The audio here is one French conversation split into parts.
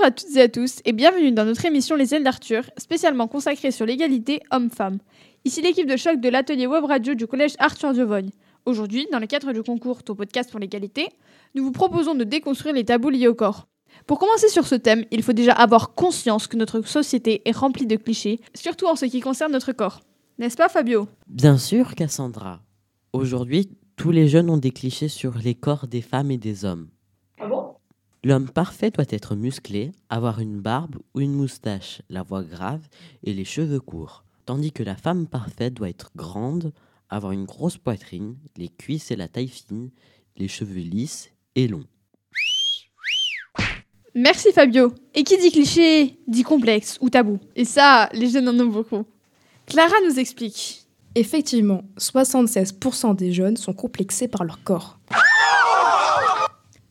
Bonjour à toutes et à tous et bienvenue dans notre émission Les ailes d'Arthur, spécialement consacrée sur l'égalité homme-femme. Ici l'équipe de choc de l'atelier web radio du collège Arthur Diovogne. Aujourd'hui, dans le cadre du concours Ton podcast pour l'égalité, nous vous proposons de déconstruire les tabous liés au corps. Pour commencer sur ce thème, il faut déjà avoir conscience que notre société est remplie de clichés, surtout en ce qui concerne notre corps. N'est-ce pas Fabio? Bien sûr, Cassandra. Aujourd'hui, tous les jeunes ont des clichés sur les corps des femmes et des hommes. L'homme parfait doit être musclé, avoir une barbe ou une moustache, la voix grave et les cheveux courts. Tandis que la femme parfaite doit être grande, avoir une grosse poitrine, les cuisses et la taille fine, les cheveux lisses et longs. Merci Fabio. Et qui dit cliché dit complexe ou tabou. Et ça, les jeunes en ont beaucoup. Clara nous explique. Effectivement, 76% des jeunes sont complexés par leur corps.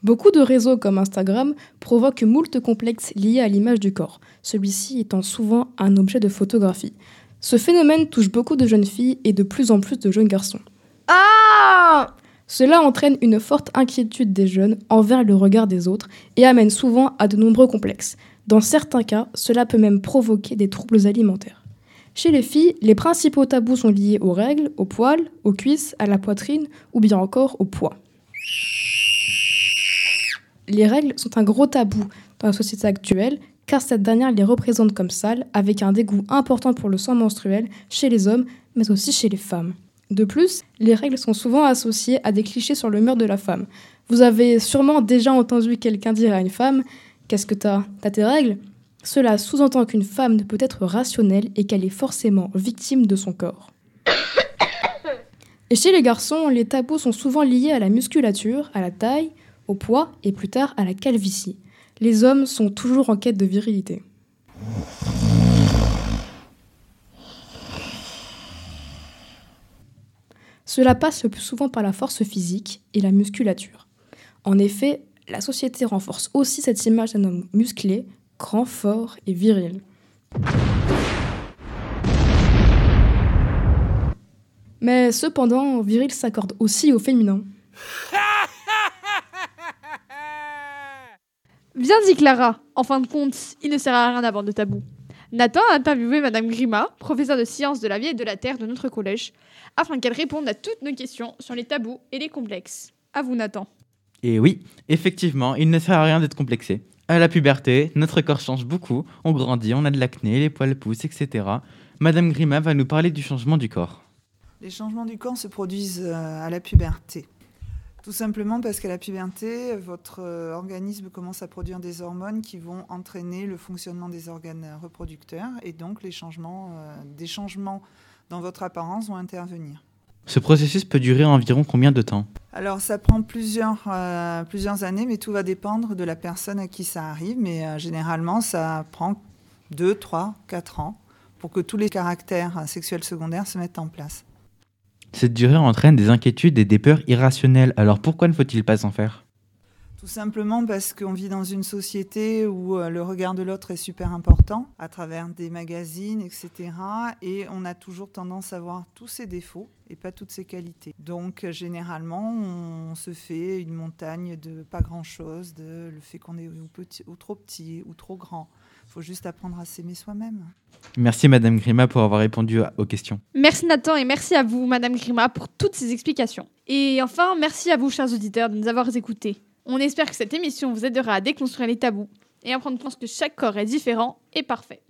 Beaucoup de réseaux comme Instagram provoquent moult complexes liés à l'image du corps, celui-ci étant souvent un objet de photographie. Ce phénomène touche beaucoup de jeunes filles et de plus en plus de jeunes garçons. Ah Cela entraîne une forte inquiétude des jeunes envers le regard des autres et amène souvent à de nombreux complexes. Dans certains cas, cela peut même provoquer des troubles alimentaires. Chez les filles, les principaux tabous sont liés aux règles, aux poils, aux cuisses, à la poitrine ou bien encore au poids. Les règles sont un gros tabou dans la société actuelle car cette dernière les représente comme sales avec un dégoût important pour le sang menstruel chez les hommes mais aussi chez les femmes. De plus, les règles sont souvent associées à des clichés sur le mur de la femme. Vous avez sûrement déjà entendu quelqu'un dire à une femme Qu'est-ce que t'as? T'as tes règles? Cela sous-entend qu'une femme ne peut être rationnelle et qu'elle est forcément victime de son corps. Et chez les garçons, les tabous sont souvent liés à la musculature, à la taille, au poids et plus tard à la calvitie. Les hommes sont toujours en quête de virilité. Cela passe le plus souvent par la force physique et la musculature. En effet, la société renforce aussi cette image d'un homme musclé, grand, fort et viril. Mais cependant, viril s'accorde aussi au féminin. Bien dit Clara. En fin de compte, il ne sert à rien d'avoir de tabou. Nathan a interviewé Madame Grima, professeure de sciences de la vie et de la terre de notre collège, afin qu'elle réponde à toutes nos questions sur les tabous et les complexes. À vous Nathan. Et oui, effectivement, il ne sert à rien d'être complexé. À la puberté, notre corps change beaucoup, on grandit, on a de l'acné, les poils poussent, etc. Madame Grima va nous parler du changement du corps. Les changements du corps se produisent euh, à la puberté. Tout simplement parce qu'à la puberté, votre euh, organisme commence à produire des hormones qui vont entraîner le fonctionnement des organes reproducteurs et donc les changements, euh, des changements dans votre apparence vont intervenir. Ce processus peut durer environ combien de temps? Alors ça prend plusieurs, euh, plusieurs années, mais tout va dépendre de la personne à qui ça arrive. Mais euh, généralement, ça prend 2, 3, 4 ans pour que tous les caractères sexuels secondaires se mettent en place. Cette durée entraîne des inquiétudes et des peurs irrationnelles, alors pourquoi ne faut-il pas en faire? Tout simplement parce qu'on vit dans une société où euh, le regard de l'autre est super important, à travers des magazines, etc. Et on a toujours tendance à voir tous ses défauts et pas toutes ses qualités. Donc euh, généralement, on se fait une montagne de pas grand-chose, de le fait qu'on est ou, petit, ou trop petit ou trop grand. Il faut juste apprendre à s'aimer soi-même. Merci Madame Grima pour avoir répondu aux questions. Merci Nathan et merci à vous Madame Grima pour toutes ces explications. Et enfin, merci à vous chers auditeurs de nous avoir écoutés. On espère que cette émission vous aidera à déconstruire les tabous et à prendre conscience que chaque corps est différent et parfait.